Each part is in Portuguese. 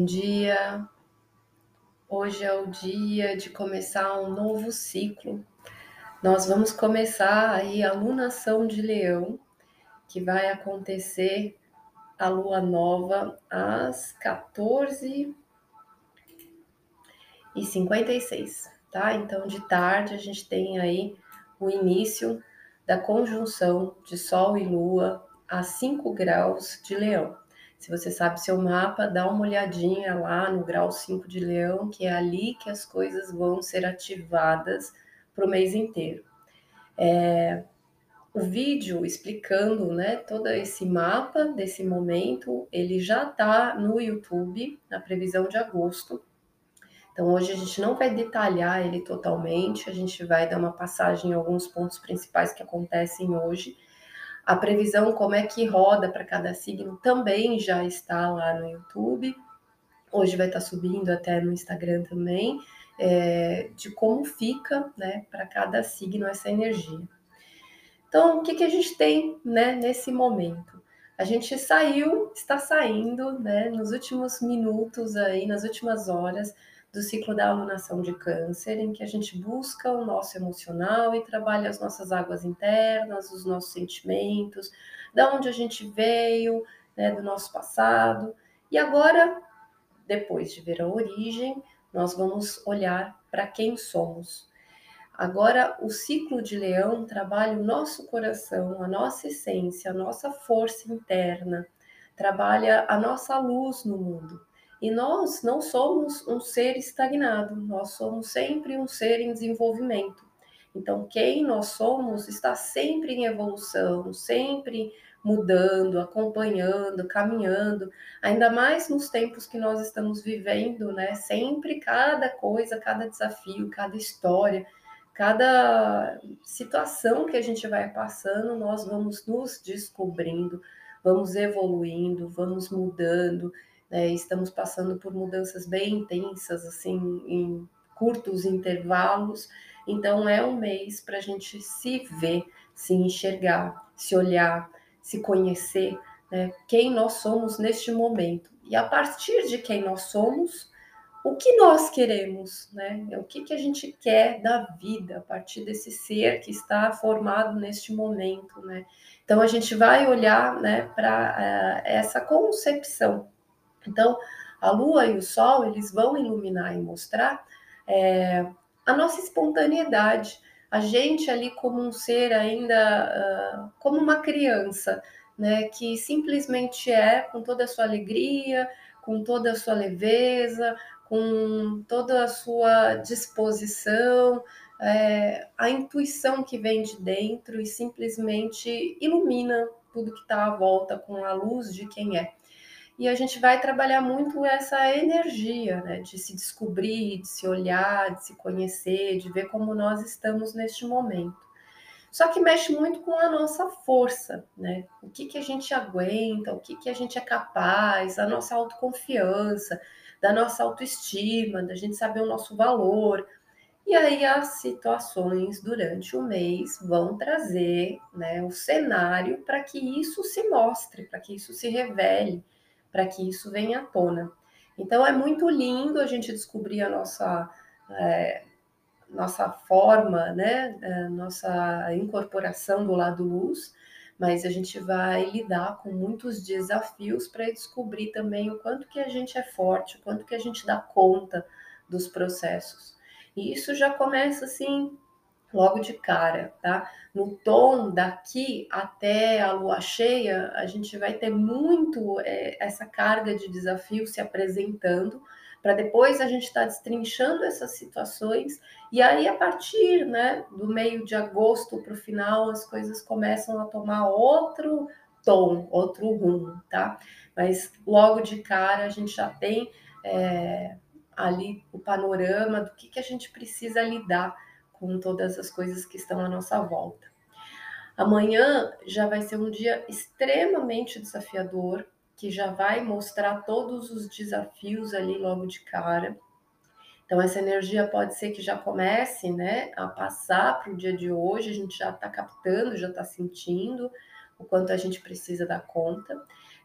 Bom dia. Hoje é o dia de começar um novo ciclo. Nós vamos começar aí a lunação de Leão, que vai acontecer a lua nova às 14 e 56, tá? Então de tarde a gente tem aí o início da conjunção de Sol e Lua a 5 graus de Leão. Se você sabe seu mapa, dá uma olhadinha lá no grau 5 de leão, que é ali que as coisas vão ser ativadas para o mês inteiro. É, o vídeo explicando né, todo esse mapa desse momento, ele já está no YouTube, na previsão de agosto. Então hoje a gente não vai detalhar ele totalmente, a gente vai dar uma passagem em alguns pontos principais que acontecem hoje a previsão, como é que roda para cada signo, também já está lá no YouTube. Hoje vai estar tá subindo até no Instagram também, é, de como fica né, para cada signo essa energia. Então, o que, que a gente tem né, nesse momento? A gente saiu, está saindo, né, nos últimos minutos aí, nas últimas horas, do ciclo da alunação de câncer, em que a gente busca o nosso emocional e trabalha as nossas águas internas, os nossos sentimentos, da onde a gente veio, né, do nosso passado. E agora, depois de ver a origem, nós vamos olhar para quem somos. Agora, o ciclo de leão trabalha o nosso coração, a nossa essência, a nossa força interna, trabalha a nossa luz no mundo. E nós não somos um ser estagnado, nós somos sempre um ser em desenvolvimento. Então, quem nós somos está sempre em evolução, sempre mudando, acompanhando, caminhando, ainda mais nos tempos que nós estamos vivendo, né? Sempre cada coisa, cada desafio, cada história, cada situação que a gente vai passando, nós vamos nos descobrindo, vamos evoluindo, vamos mudando né? Estamos passando por mudanças bem intensas, assim, em curtos intervalos. Então, é um mês para a gente se ver, se enxergar, se olhar, se conhecer, né? quem nós somos neste momento. E a partir de quem nós somos, o que nós queremos, né? O que, que a gente quer da vida a partir desse ser que está formado neste momento, né? Então a gente vai olhar, né, para uh, eh, essa concepção então, a Lua e o Sol, eles vão iluminar e mostrar é, a nossa espontaneidade, a gente ali como um ser ainda, uh, como uma criança, né, que simplesmente é com toda a sua alegria, com toda a sua leveza, com toda a sua disposição, é, a intuição que vem de dentro e simplesmente ilumina tudo que está à volta com a luz de quem é e a gente vai trabalhar muito essa energia, né, de se descobrir, de se olhar, de se conhecer, de ver como nós estamos neste momento. Só que mexe muito com a nossa força, né? O que, que a gente aguenta, o que, que a gente é capaz, a nossa autoconfiança, da nossa autoestima, da gente saber o nosso valor. E aí as situações durante o mês vão trazer né, o cenário para que isso se mostre, para que isso se revele para que isso venha à tona. Então é muito lindo a gente descobrir a nossa é, nossa forma, né, a nossa incorporação do lado luz, mas a gente vai lidar com muitos desafios para descobrir também o quanto que a gente é forte, o quanto que a gente dá conta dos processos. E isso já começa assim logo de cara, tá? No tom daqui até a lua cheia, a gente vai ter muito é, essa carga de desafio se apresentando, para depois a gente estar tá destrinchando essas situações, e aí a partir né, do meio de agosto para o final, as coisas começam a tomar outro tom, outro rumo, tá? Mas logo de cara a gente já tem é, ali o panorama do que, que a gente precisa lidar com todas as coisas que estão à nossa volta. Amanhã já vai ser um dia extremamente desafiador, que já vai mostrar todos os desafios ali logo de cara. Então, essa energia pode ser que já comece né, a passar para o dia de hoje, a gente já está captando, já está sentindo o quanto a gente precisa dar conta.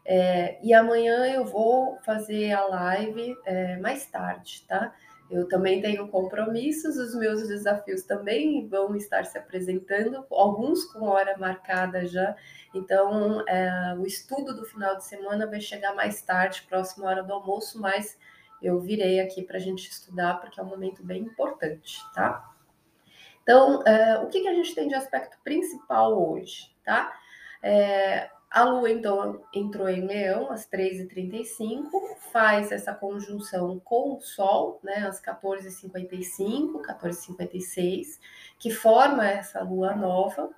É, e amanhã eu vou fazer a live é, mais tarde, tá? Eu também tenho compromissos, os meus desafios também vão estar se apresentando, alguns com hora marcada já. Então, é, o estudo do final de semana vai chegar mais tarde, próxima hora do almoço, mas eu virei aqui para a gente estudar, porque é um momento bem importante, tá? Então, é, o que, que a gente tem de aspecto principal hoje, tá? É, a Lua, então, entrou em Leão às 3h35, faz essa conjunção com o Sol, né, às 14h55, 14h56, que forma essa Lua nova.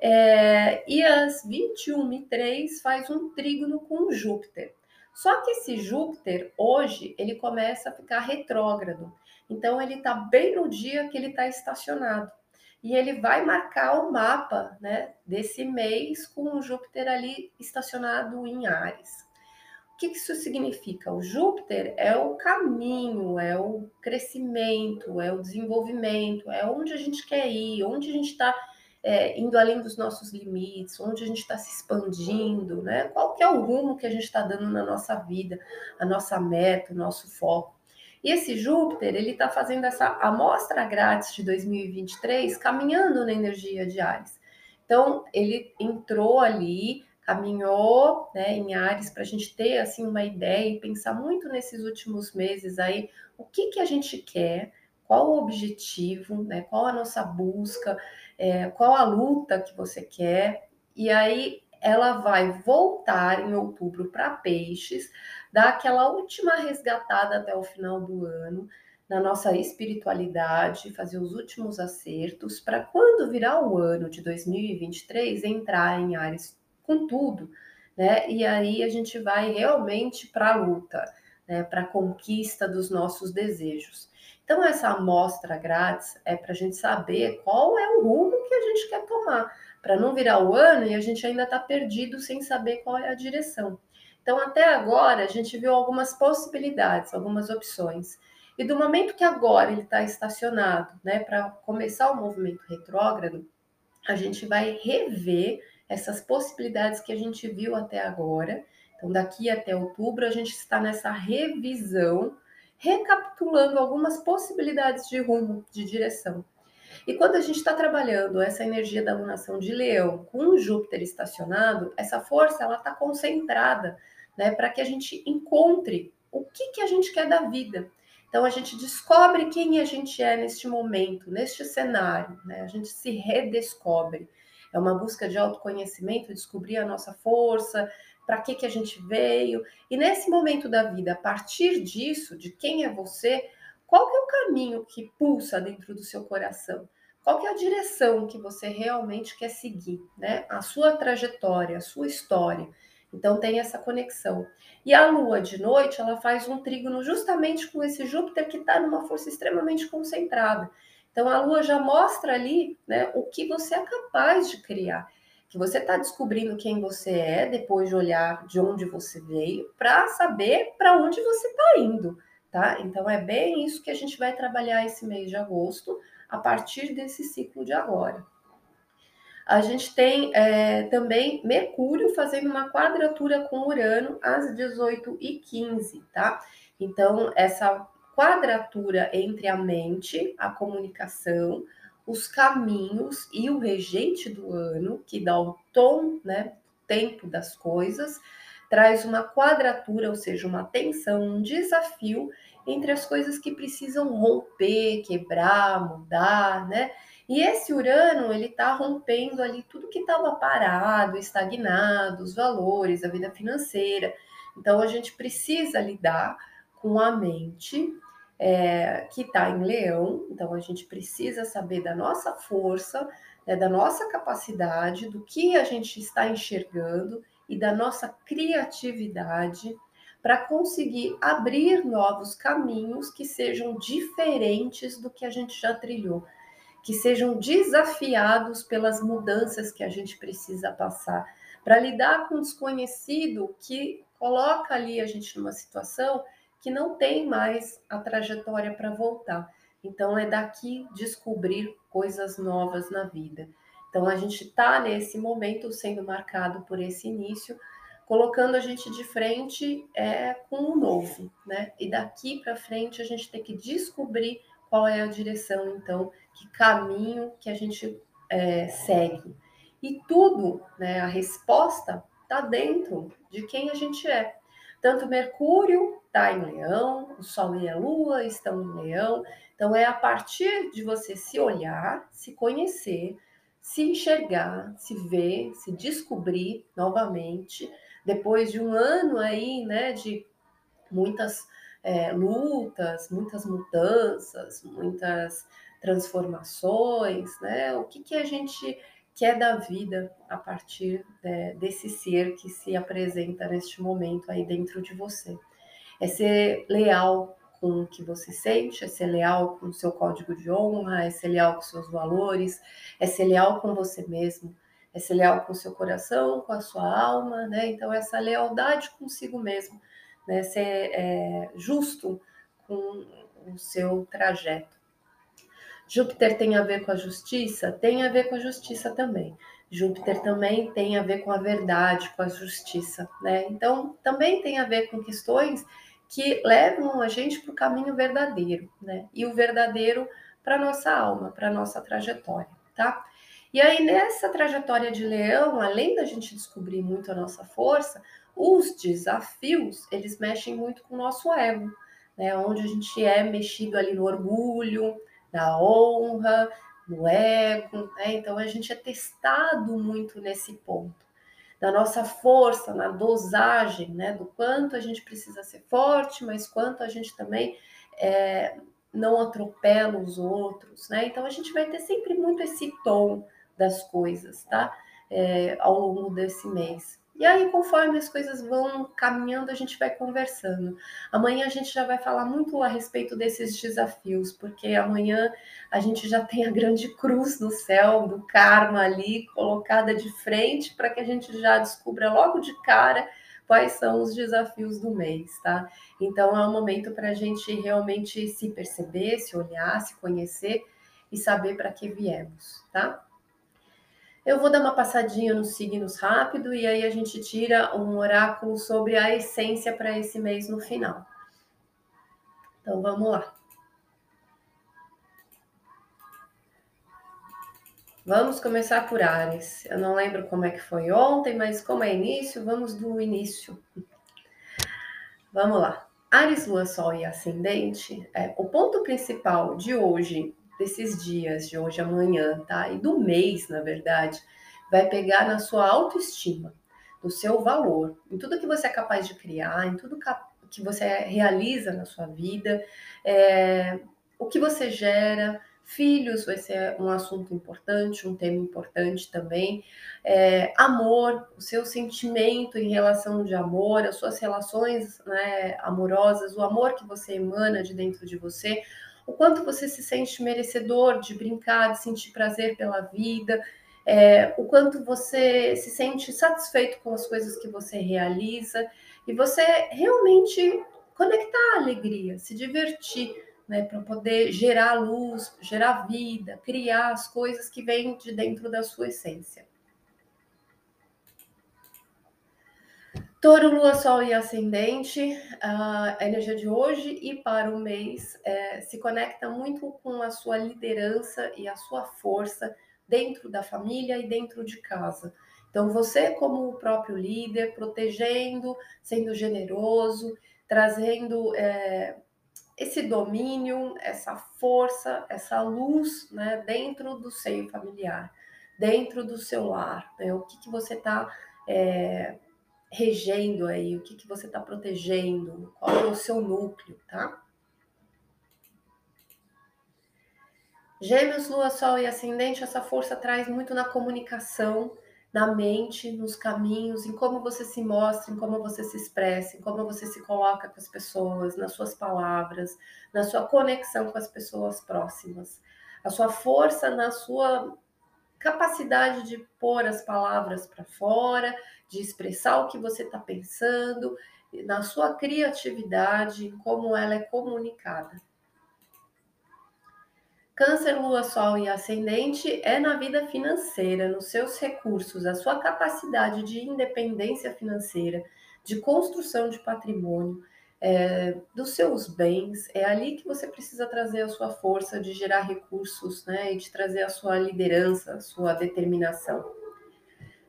É, e às 21h03 faz um trígono com Júpiter. Só que esse Júpiter, hoje, ele começa a ficar retrógrado. Então, ele está bem no dia que ele está estacionado e ele vai marcar o mapa né, desse mês com o Júpiter ali estacionado em Ares. O que isso significa? O Júpiter é o caminho, é o crescimento, é o desenvolvimento, é onde a gente quer ir, onde a gente está é, indo além dos nossos limites, onde a gente está se expandindo, né? Qual que é o rumo que a gente está dando na nossa vida, a nossa meta, o nosso foco. E esse Júpiter, ele está fazendo essa amostra grátis de 2023, caminhando na energia de Ares. Então, ele entrou ali, caminhou né, em Ares para a gente ter assim uma ideia e pensar muito nesses últimos meses aí o que, que a gente quer, qual o objetivo, né, qual a nossa busca, é, qual a luta que você quer. E aí ela vai voltar em outubro para Peixes dar aquela última resgatada até o final do ano na nossa espiritualidade, fazer os últimos acertos para quando virar o ano de 2023 entrar em Ares com tudo, né? E aí a gente vai realmente para a luta, né? Para a conquista dos nossos desejos. Então essa amostra grátis é para a gente saber qual é o rumo que a gente quer tomar, para não virar o ano e a gente ainda está perdido sem saber qual é a direção. Então, até agora, a gente viu algumas possibilidades, algumas opções. E do momento que agora ele está estacionado, né, para começar o movimento retrógrado, a gente vai rever essas possibilidades que a gente viu até agora. Então, daqui até outubro, a gente está nessa revisão, recapitulando algumas possibilidades de rumo, de direção. E quando a gente está trabalhando essa energia da lunação de Leão com Júpiter estacionado, essa força ela está concentrada né, para que a gente encontre o que, que a gente quer da vida. Então a gente descobre quem a gente é neste momento, neste cenário, né? A gente se redescobre. É uma busca de autoconhecimento, descobrir a nossa força, para que que a gente veio. E nesse momento da vida, a partir disso, de quem é você, qual que é o caminho que pulsa dentro do seu coração? Qual que é a direção que você realmente quer seguir, né? A sua trajetória, a sua história. Então tem essa conexão. E a Lua de noite, ela faz um trígono justamente com esse Júpiter que está numa força extremamente concentrada. Então a Lua já mostra ali né, o que você é capaz de criar. Que você está descobrindo quem você é depois de olhar de onde você veio, para saber para onde você está indo. Tá? Então é bem isso que a gente vai trabalhar esse mês de agosto, a partir desse ciclo de agora a gente tem é, também Mercúrio fazendo uma quadratura com Urano às 18h15, tá? Então, essa quadratura entre a mente, a comunicação, os caminhos e o regente do ano, que dá o tom, né, tempo das coisas, traz uma quadratura, ou seja, uma tensão, um desafio entre as coisas que precisam romper, quebrar, mudar, né? E esse Urano, ele está rompendo ali tudo que estava parado, estagnado, os valores, a vida financeira. Então, a gente precisa lidar com a mente é, que está em leão. Então, a gente precisa saber da nossa força, né, da nossa capacidade, do que a gente está enxergando e da nossa criatividade para conseguir abrir novos caminhos que sejam diferentes do que a gente já trilhou que sejam desafiados pelas mudanças que a gente precisa passar, para lidar com o desconhecido que coloca ali a gente numa situação que não tem mais a trajetória para voltar. Então é daqui descobrir coisas novas na vida. Então a gente está nesse momento sendo marcado por esse início colocando a gente de frente é, com o novo, né? E daqui para frente a gente tem que descobrir qual é a direção, então, que caminho que a gente é, segue. E tudo, né, a resposta está dentro de quem a gente é. Tanto Mercúrio está em Leão, o Sol e a Lua estão em Leão. Então é a partir de você se olhar, se conhecer, se enxergar, se ver, se descobrir novamente, depois de um ano aí, né, de muitas é, lutas, muitas mudanças, muitas transformações, né? O que, que a gente quer da vida a partir é, desse ser que se apresenta neste momento aí dentro de você? É ser leal com o que você sente, é ser leal com o seu código de honra, é ser leal com seus valores, é ser leal com você mesmo, é ser leal com o seu coração, com a sua alma, né? Então, essa lealdade consigo mesmo, né? Ser é, justo com o seu trajeto. Júpiter tem a ver com a justiça? Tem a ver com a justiça também. Júpiter também tem a ver com a verdade, com a justiça, né? Então, também tem a ver com questões que levam a gente para o caminho verdadeiro, né? E o verdadeiro para nossa alma, para nossa trajetória, tá? E aí nessa trajetória de leão, além da gente descobrir muito a nossa força, os desafios, eles mexem muito com o nosso ego, né? Onde a gente é mexido ali no orgulho, na honra, no ego, né? Então a gente é testado muito nesse ponto da nossa força, na dosagem, né? Do quanto a gente precisa ser forte, mas quanto a gente também é, não atropela os outros, né? Então a gente vai ter sempre muito esse tom das coisas, tá? É, ao longo desse mês. E aí, conforme as coisas vão caminhando, a gente vai conversando. Amanhã a gente já vai falar muito a respeito desses desafios, porque amanhã a gente já tem a grande cruz no céu, do karma ali, colocada de frente, para que a gente já descubra logo de cara quais são os desafios do mês, tá? Então é um momento para a gente realmente se perceber, se olhar, se conhecer e saber para que viemos, tá? Eu vou dar uma passadinha nos signos rápido e aí a gente tira um oráculo sobre a essência para esse mês no final. Então vamos lá. Vamos começar por Ares. Eu não lembro como é que foi ontem, mas como é início, vamos do início. Vamos lá. Ares, Lua, Sol e Ascendente. É, o ponto principal de hoje desses dias, de hoje amanhã, tá? E do mês, na verdade, vai pegar na sua autoestima, no seu valor, em tudo que você é capaz de criar, em tudo que você realiza na sua vida, é, o que você gera. Filhos vai ser um assunto importante, um tema importante também. É, amor, o seu sentimento em relação de amor, as suas relações né, amorosas, o amor que você emana de dentro de você, o quanto você se sente merecedor de brincar, de sentir prazer pela vida, é, o quanto você se sente satisfeito com as coisas que você realiza e você realmente conectar a alegria, se divertir, né, para poder gerar luz, gerar vida, criar as coisas que vêm de dentro da sua essência. Touro, Lua, Sol e Ascendente, a energia de hoje e para o mês é, se conecta muito com a sua liderança e a sua força dentro da família e dentro de casa. Então, você, como o próprio líder, protegendo, sendo generoso, trazendo é, esse domínio, essa força, essa luz né, dentro do seio familiar, dentro do seu lar. Né? O que, que você está. É, regendo aí, o que, que você está protegendo, qual é o seu núcleo, tá? Gêmeos, Lua, Sol e Ascendente, essa força traz muito na comunicação, na mente, nos caminhos, em como você se mostra, em como você se expressa, em como você se coloca com as pessoas, nas suas palavras, na sua conexão com as pessoas próximas. A sua força na sua capacidade de pôr as palavras para fora, de expressar o que você está pensando, na sua criatividade, como ela é comunicada. Câncer, Lua, Sol e Ascendente é na vida financeira, nos seus recursos, a sua capacidade de independência financeira, de construção de patrimônio, é, dos seus bens. É ali que você precisa trazer a sua força de gerar recursos, né? E de trazer a sua liderança, a sua determinação.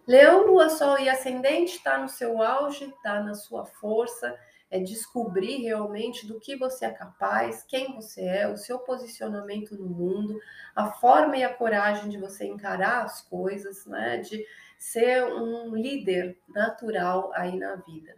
Leão, Lua, Sol e Ascendente está no seu auge, está na sua força é descobrir realmente do que você é capaz, quem você é, o seu posicionamento no mundo, a forma e a coragem de você encarar as coisas, né? De ser um líder natural aí na vida.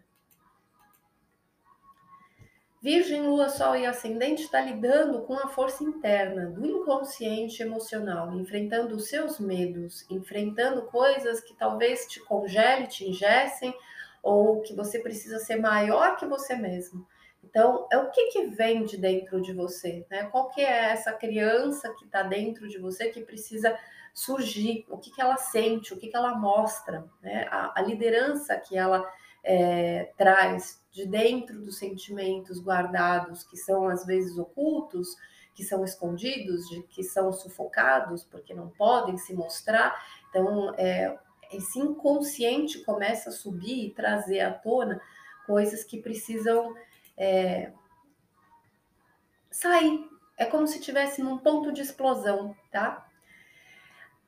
Virgem, Lua, Sol e Ascendente está lidando com a força interna do inconsciente emocional, enfrentando os seus medos, enfrentando coisas que talvez te congele, te ingessem, ou que você precisa ser maior que você mesmo. Então, é o que, que vem de dentro de você, né? Qual que é essa criança que está dentro de você que precisa surgir? O que, que ela sente? O que, que ela mostra? Né? A, a liderança que ela é, traz de dentro dos sentimentos guardados, que são às vezes ocultos, que são escondidos, de, que são sufocados, porque não podem se mostrar. Então, é, esse inconsciente começa a subir e trazer à tona coisas que precisam é, sair. É como se tivesse num ponto de explosão, tá?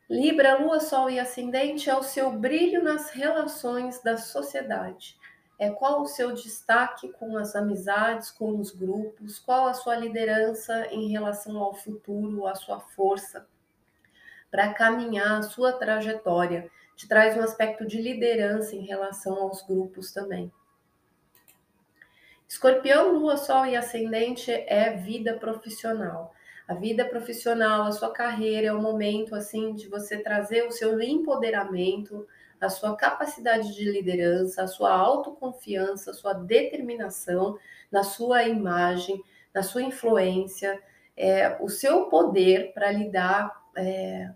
Libra, Lua, Sol e Ascendente é o seu brilho nas relações da sociedade. É qual o seu destaque com as amizades, com os grupos, qual a sua liderança em relação ao futuro, a sua força para caminhar a sua trajetória te traz um aspecto de liderança em relação aos grupos também. Escorpião, Lua, Sol e Ascendente é vida profissional. A vida profissional, a sua carreira é o momento assim de você trazer o seu empoderamento, a sua capacidade de liderança, a sua autoconfiança, a sua determinação na sua imagem, na sua influência, é, o seu poder para lidar é,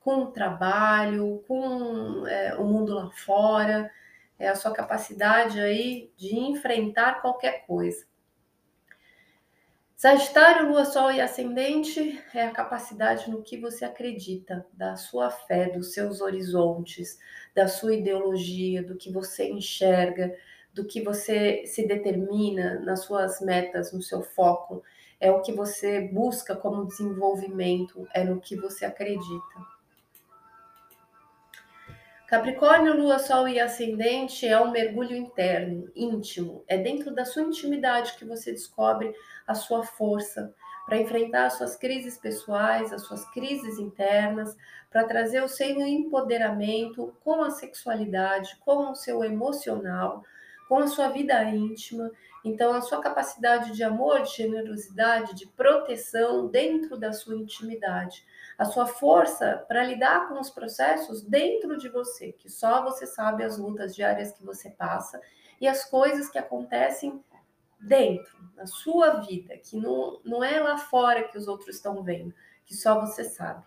com o trabalho, com é, o mundo lá fora, é a sua capacidade aí de enfrentar qualquer coisa. Sagitário, Lua, Sol e Ascendente é a capacidade no que você acredita, da sua fé, dos seus horizontes, da sua ideologia, do que você enxerga, do que você se determina nas suas metas, no seu foco. É o que você busca como desenvolvimento, é no que você acredita. Capricórnio, Lua, Sol e Ascendente é um mergulho interno, íntimo. É dentro da sua intimidade que você descobre a sua força para enfrentar as suas crises pessoais, as suas crises internas, para trazer o seu empoderamento com a sexualidade, com o seu emocional, com a sua vida íntima. Então, a sua capacidade de amor, de generosidade, de proteção dentro da sua intimidade a sua força para lidar com os processos dentro de você, que só você sabe as lutas diárias que você passa e as coisas que acontecem dentro, na sua vida, que não, não é lá fora que os outros estão vendo, que só você sabe.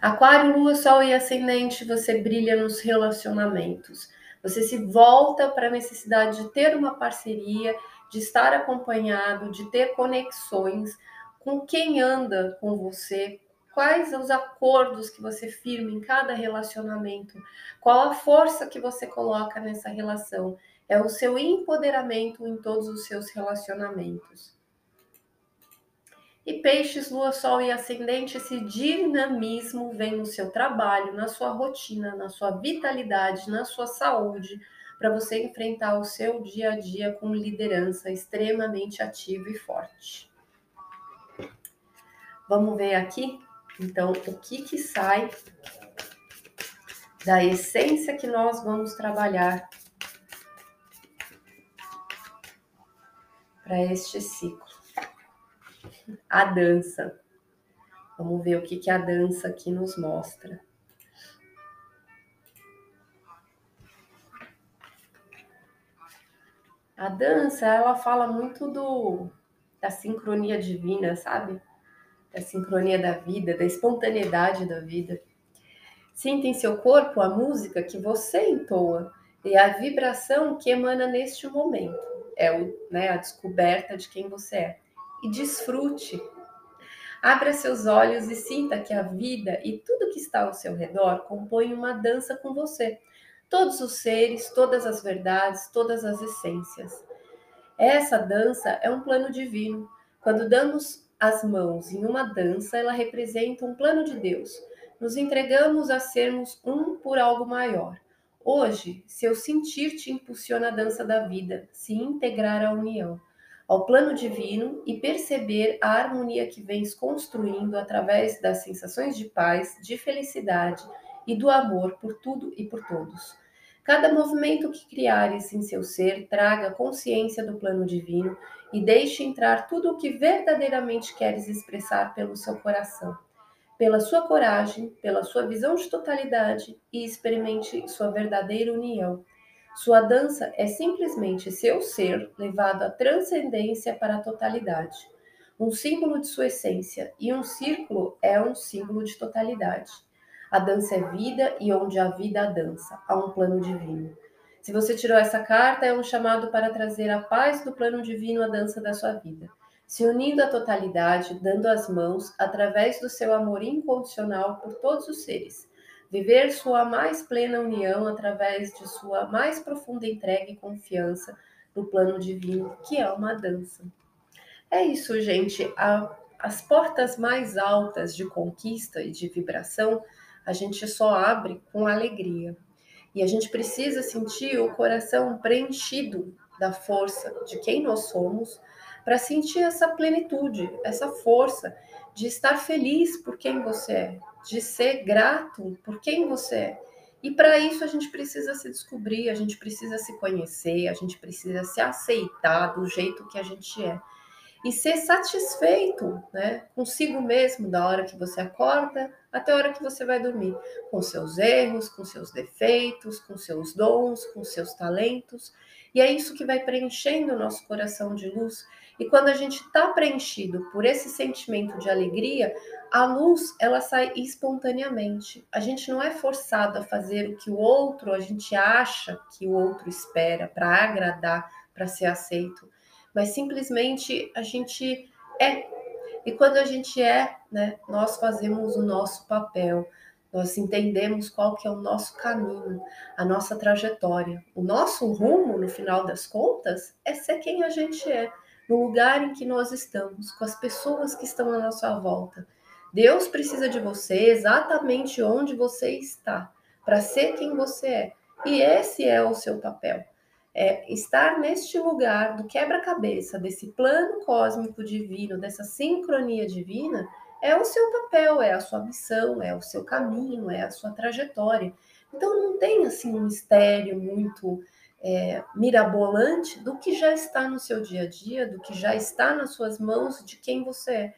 Aquário, Lua, Sol e Ascendente, você brilha nos relacionamentos. Você se volta para a necessidade de ter uma parceria de estar acompanhado, de ter conexões com quem anda com você, quais os acordos que você firma em cada relacionamento, qual a força que você coloca nessa relação. É o seu empoderamento em todos os seus relacionamentos. E peixes, lua, sol e ascendente, esse dinamismo vem no seu trabalho, na sua rotina, na sua vitalidade, na sua saúde, para você enfrentar o seu dia a dia com liderança extremamente ativa e forte. Vamos ver aqui, então, o que, que sai da essência que nós vamos trabalhar para este ciclo. A dança. Vamos ver o que, que a dança aqui nos mostra. A dança, ela fala muito do da sincronia divina, sabe? Da sincronia da vida, da espontaneidade da vida. Sinta em seu corpo a música que você entoa e a vibração que emana neste momento. é o, né, a descoberta de quem você é. E desfrute. Abra seus olhos e sinta que a vida e tudo que está ao seu redor compõem uma dança com você. Todos os seres, todas as verdades, todas as essências. Essa dança é um plano divino. Quando damos as mãos em uma dança, ela representa um plano de Deus. Nos entregamos a sermos um por algo maior. Hoje, seu sentir te impulsiona a dança da vida, se integrar à união, ao plano divino e perceber a harmonia que vens construindo através das sensações de paz, de felicidade e do amor por tudo e por todos. Cada movimento que criares em seu ser traga consciência do plano divino e deixe entrar tudo o que verdadeiramente queres expressar pelo seu coração pela sua coragem, pela sua visão de totalidade e experimente sua verdadeira união. Sua dança é simplesmente seu ser levado à transcendência para a totalidade, um símbolo de sua essência, e um círculo é um símbolo de totalidade. A dança é vida e onde há vida a dança, há um plano divino. Se você tirou essa carta, é um chamado para trazer a paz do plano divino à dança da sua vida se unindo à totalidade, dando as mãos, através do seu amor incondicional por todos os seres. Viver sua mais plena união através de sua mais profunda entrega e confiança no plano divino, que é uma dança. É isso, gente. A, as portas mais altas de conquista e de vibração a gente só abre com alegria. E a gente precisa sentir o coração preenchido da força de quem nós somos para sentir essa plenitude, essa força de estar feliz por quem você é, de ser grato por quem você é. E para isso a gente precisa se descobrir, a gente precisa se conhecer, a gente precisa se aceitar do jeito que a gente é. E ser satisfeito né, consigo mesmo da hora que você acorda até a hora que você vai dormir, com seus erros, com seus defeitos, com seus dons, com seus talentos. E é isso que vai preenchendo o nosso coração de luz e quando a gente está preenchido por esse sentimento de alegria, a luz ela sai espontaneamente. A gente não é forçado a fazer o que o outro, a gente acha que o outro espera para agradar, para ser aceito, mas simplesmente a gente é. E quando a gente é, né, nós fazemos o nosso papel. Nós entendemos qual que é o nosso caminho, a nossa trajetória. O nosso rumo, no final das contas, é ser quem a gente é no lugar em que nós estamos, com as pessoas que estão à nossa volta. Deus precisa de você exatamente onde você está, para ser quem você é. E esse é o seu papel. É estar neste lugar do quebra-cabeça, desse plano cósmico divino, dessa sincronia divina, é o seu papel, é a sua missão, é o seu caminho, é a sua trajetória. Então não tem assim um mistério muito é, mirabolante do que já está no seu dia a dia, do que já está nas suas mãos, de quem você é.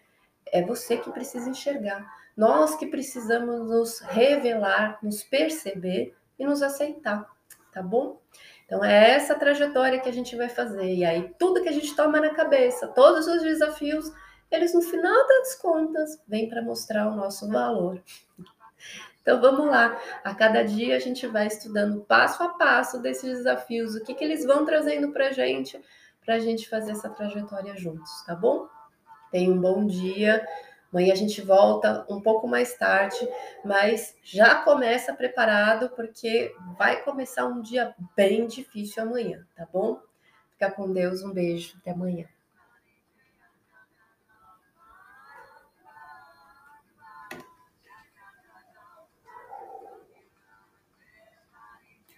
É você que precisa enxergar. Nós que precisamos nos revelar, nos perceber e nos aceitar, tá bom? Então é essa trajetória que a gente vai fazer. E aí tudo que a gente toma na cabeça, todos os desafios, eles no final das contas vêm para mostrar o nosso valor. Então vamos lá, a cada dia a gente vai estudando passo a passo desses desafios, o que, que eles vão trazendo para a gente, para a gente fazer essa trajetória juntos, tá bom? Tenha um bom dia. Amanhã a gente volta um pouco mais tarde, mas já começa preparado, porque vai começar um dia bem difícil amanhã, tá bom? Fica com Deus, um beijo, até amanhã.